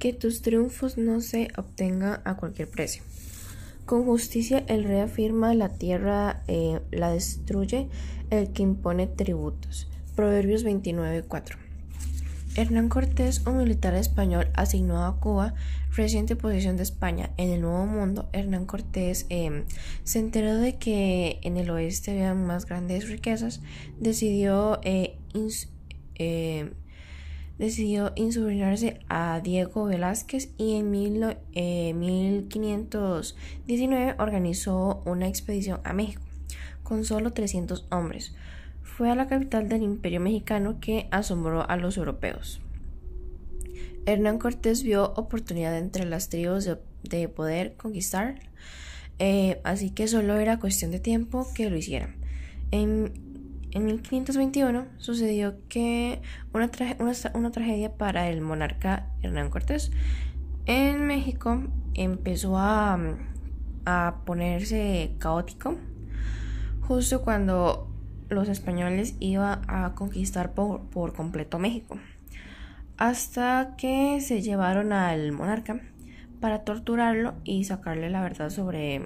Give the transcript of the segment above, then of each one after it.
que tus triunfos no se obtengan a cualquier precio. Con justicia el rey afirma la tierra eh, la destruye el que impone tributos. Proverbios 29.4. Hernán Cortés, un militar español asignado a Cuba, reciente posición de España en el Nuevo Mundo, Hernán Cortés em, se enteró de que en el oeste había más grandes riquezas, decidió, eh, em, decidió insubordinarse a Diego Velázquez y en 1519 eh, organizó una expedición a México con solo 300 hombres fue a la capital del imperio mexicano que asombró a los europeos. Hernán Cortés vio oportunidad entre las tribus de, poder conquistar, eh, así que solo era cuestión de tiempo que lo hicieran. En, en 1521 sucedió que una, una, tragedia para el monarca Hernán Cortés. En México empezó a, a ponerse caótico justo cuando los españoles iban a conquistar por, por completo México, hasta que se llevaron al monarca para torturarlo y sacarle la verdad sobre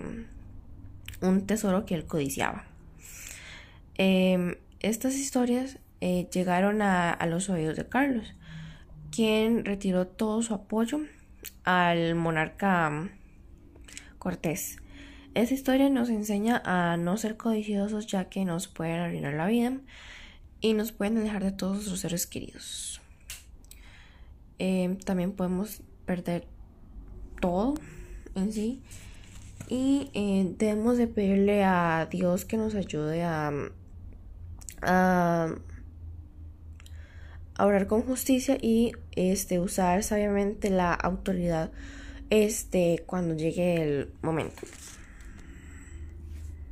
un tesoro que él codiciaba. Em, estas historias eh, llegaron a, los oídos de Carlos, quien retiró todo su apoyo al monarca mm, Cortés. Esta historia nos enseña a no ser codiciosos ya que nos pueden arruinar la vida y nos pueden alejar de todos nuestros seres queridos. Em, también podemos perder todo en sí y eh, debemos de pedirle a Dios que nos ayude a, a, a orar con justicia y este, usar sabiamente la autoridad este, cuando llegue el momento.